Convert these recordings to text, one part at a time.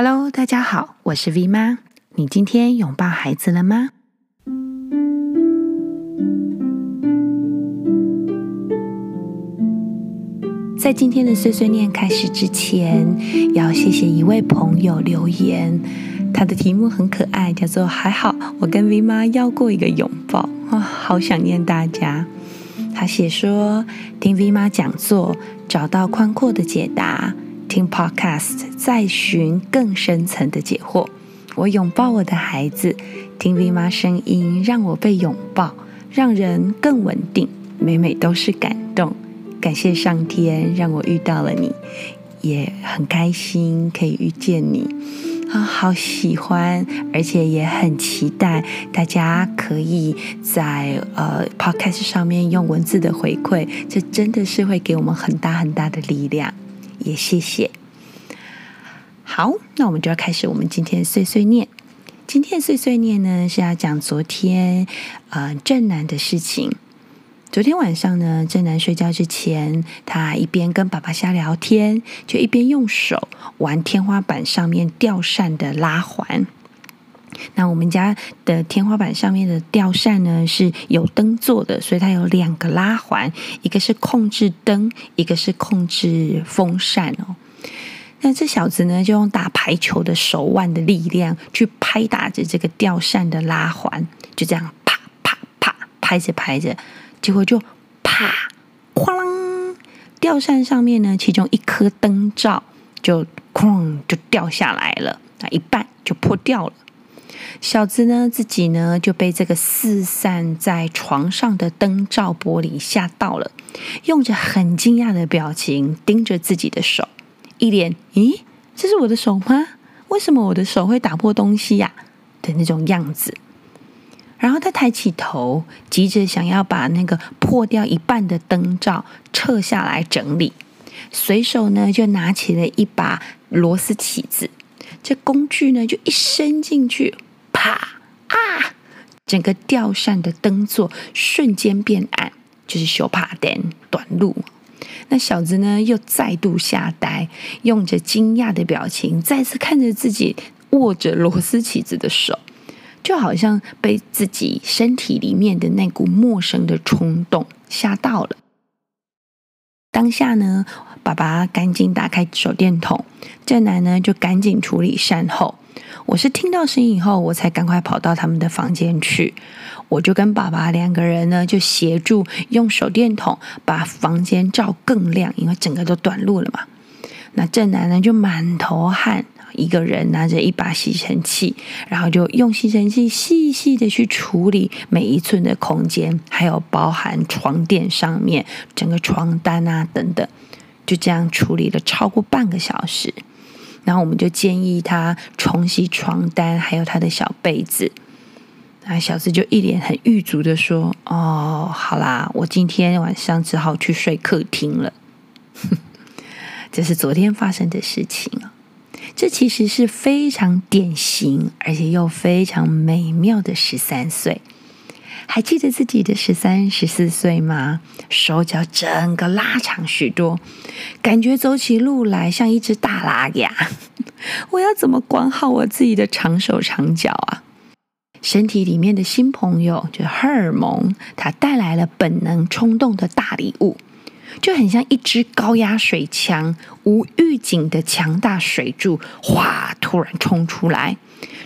Hello，大家好，我是 V 妈。你今天拥抱孩子了吗？在今天的碎碎念开始之前，要谢谢一位朋友留言，他的题目很可爱，叫做“还好我跟 V 妈要过一个拥抱啊，好想念大家。”他写说：“听 V 妈讲座，找到宽阔的解答；听 Podcast，再寻更深层的解惑。我拥抱我的孩子，听 V 妈声音，让我被拥抱，让人更稳定。每每都是感动。”感谢上天让我遇到了你，也很开心可以遇见你啊，好喜欢，而且也很期待大家可以在呃 Podcast 上面用文字的回馈，这真的是会给我们很大很大的力量，也谢谢。好，那我们就要开始我们今天碎碎念。今天碎碎念呢是要讲昨天呃正南的事情。昨天晚上呢，正南睡觉之前，他一边跟爸爸瞎聊天，就一边用手玩天花板上面吊扇的拉环。那我们家的天花板上面的吊扇呢是有灯做的，所以它有两个拉环，一个是控制灯，一个是控制风扇哦。那这小子呢，就用打排球的手腕的力量去拍打着这个吊扇的拉环，就这样啪啪啪拍着拍着。结果就啪，哐，吊扇上面呢，其中一颗灯罩就哐就掉下来了，那一半就破掉了。小子呢，自己呢就被这个四散在床上的灯罩玻璃吓到了，用着很惊讶的表情盯着自己的手，一脸“咦，这是我的手吗？为什么我的手会打破东西呀？”的那种样子。然后他抬起头，急着想要把那个破掉一半的灯罩撤下来整理，随手呢就拿起了一把螺丝起子，这工具呢就一伸进去，啪啊！整个吊扇的灯座瞬间变暗，就是小怕灯短路。那小子呢又再度吓呆，用着惊讶的表情，再次看着自己握着螺丝起子的手。就好像被自己身体里面的那股陌生的冲动吓到了。当下呢，爸爸赶紧打开手电筒，正男呢就赶紧处理善后。我是听到声音以后，我才赶快跑到他们的房间去。我就跟爸爸两个人呢，就协助用手电筒把房间照更亮，因为整个都短路了嘛。那正男呢就满头汗。一个人拿着一把吸尘器，然后就用吸尘器细细的去处理每一寸的空间，还有包含床垫上面整个床单啊等等，就这样处理了超过半个小时。然后我们就建议他重洗床单，还有他的小被子。那小子就一脸很郁卒的说：“哦，好啦，我今天晚上只好去睡客厅了。”这是昨天发生的事情啊。这其实是非常典型，而且又非常美妙的十三岁。还记得自己的十三、十四岁吗？手脚整个拉长许多，感觉走起路来像一只大拉牙。我要怎么管好我自己的长手长脚啊？身体里面的新朋友，就是荷尔蒙，它带来了本能冲动的大礼物。就很像一支高压水枪，无预警的强大水柱，哗，突然冲出来，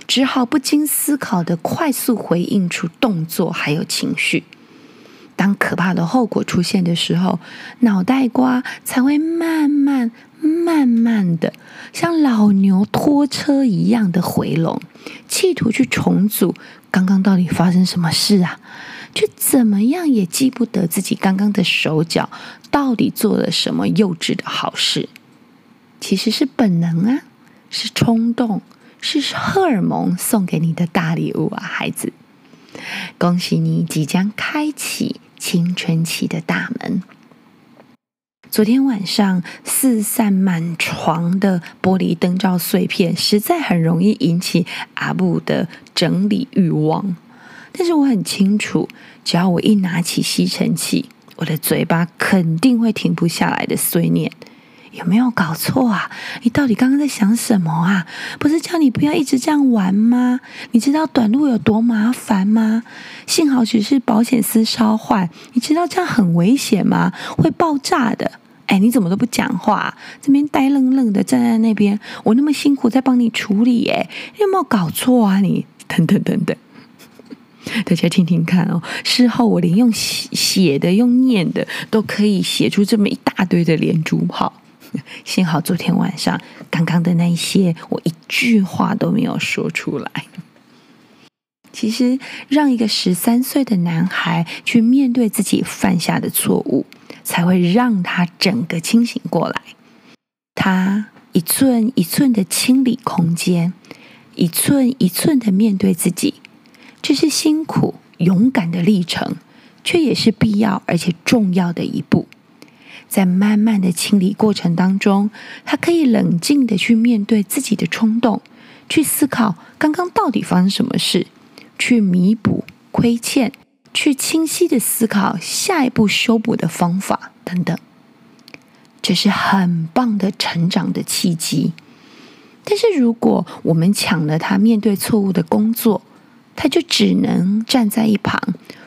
只好不经思考的快速回应出动作还有情绪。当可怕的后果出现的时候，脑袋瓜才会慢慢、慢慢的，像老牛拖车一样的回笼，企图去重组刚刚到底发生什么事啊？却怎么样也记不得自己刚刚的手脚到底做了什么幼稚的好事，其实是本能啊，是冲动，是荷尔蒙送给你的大礼物啊，孩子！恭喜你即将开启青春期的大门。昨天晚上四散满床的玻璃灯罩碎片，实在很容易引起阿布的整理欲望。但是我很清楚，只要我一拿起吸尘器，我的嘴巴肯定会停不下来的碎念，有没有搞错啊？你到底刚刚在想什么啊？不是叫你不要一直这样玩吗？你知道短路有多麻烦吗？幸好只是保险丝烧坏，你知道这样很危险吗？会爆炸的。哎，你怎么都不讲话？这边呆愣愣的站在那边，我那么辛苦在帮你处理，哎，有没有搞错啊？你等等等等。大家听听看哦，事后我连用写的、用念的都可以写出这么一大堆的连珠炮。幸好昨天晚上刚刚的那一些，我一句话都没有说出来。其实，让一个十三岁的男孩去面对自己犯下的错误，才会让他整个清醒过来。他一寸一寸的清理空间，一寸一寸的面对自己。这是辛苦、勇敢的历程，却也是必要而且重要的一步。在慢慢的清理过程当中，他可以冷静的去面对自己的冲动，去思考刚刚到底发生什么事，去弥补亏欠，去清晰的思考下一步修补的方法等等。这是很棒的成长的契机。但是如果我们抢了他面对错误的工作，他就只能站在一旁，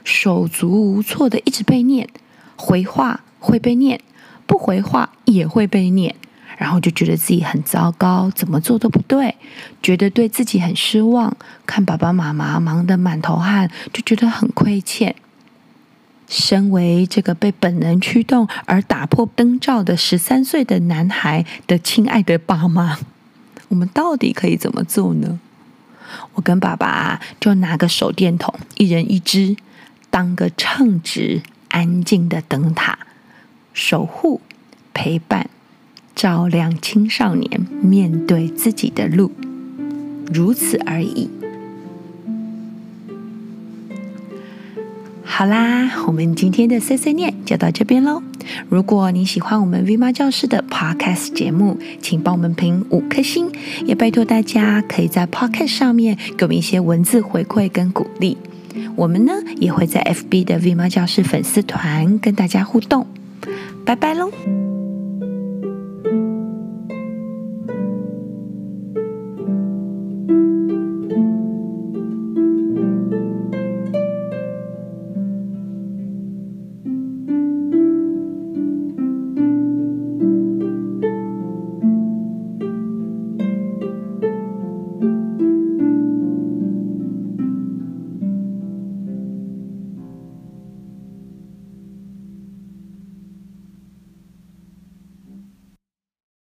手足无措的一直被念，回话会被念，不回话也会被念，然后就觉得自己很糟糕，怎么做都不对，觉得对自己很失望，看爸爸妈妈忙得满头汗，就觉得很亏欠。身为这个被本能驱动而打破灯罩的十三岁的男孩的亲爱的爸妈，我们到底可以怎么做呢？我跟爸爸就拿个手电筒，一人一支，当个称职、安静的灯塔，守护、陪伴、照亮青少年面对自己的路，如此而已。好啦，我们今天的碎碎念就到这边喽。如果你喜欢我们 V 妈教室的 Podcast 节目，请帮我们评五颗星，也拜托大家可以在 Podcast 上面给我们一些文字回馈跟鼓励。我们呢也会在 FB 的 V 妈教室粉丝团跟大家互动。拜拜喽！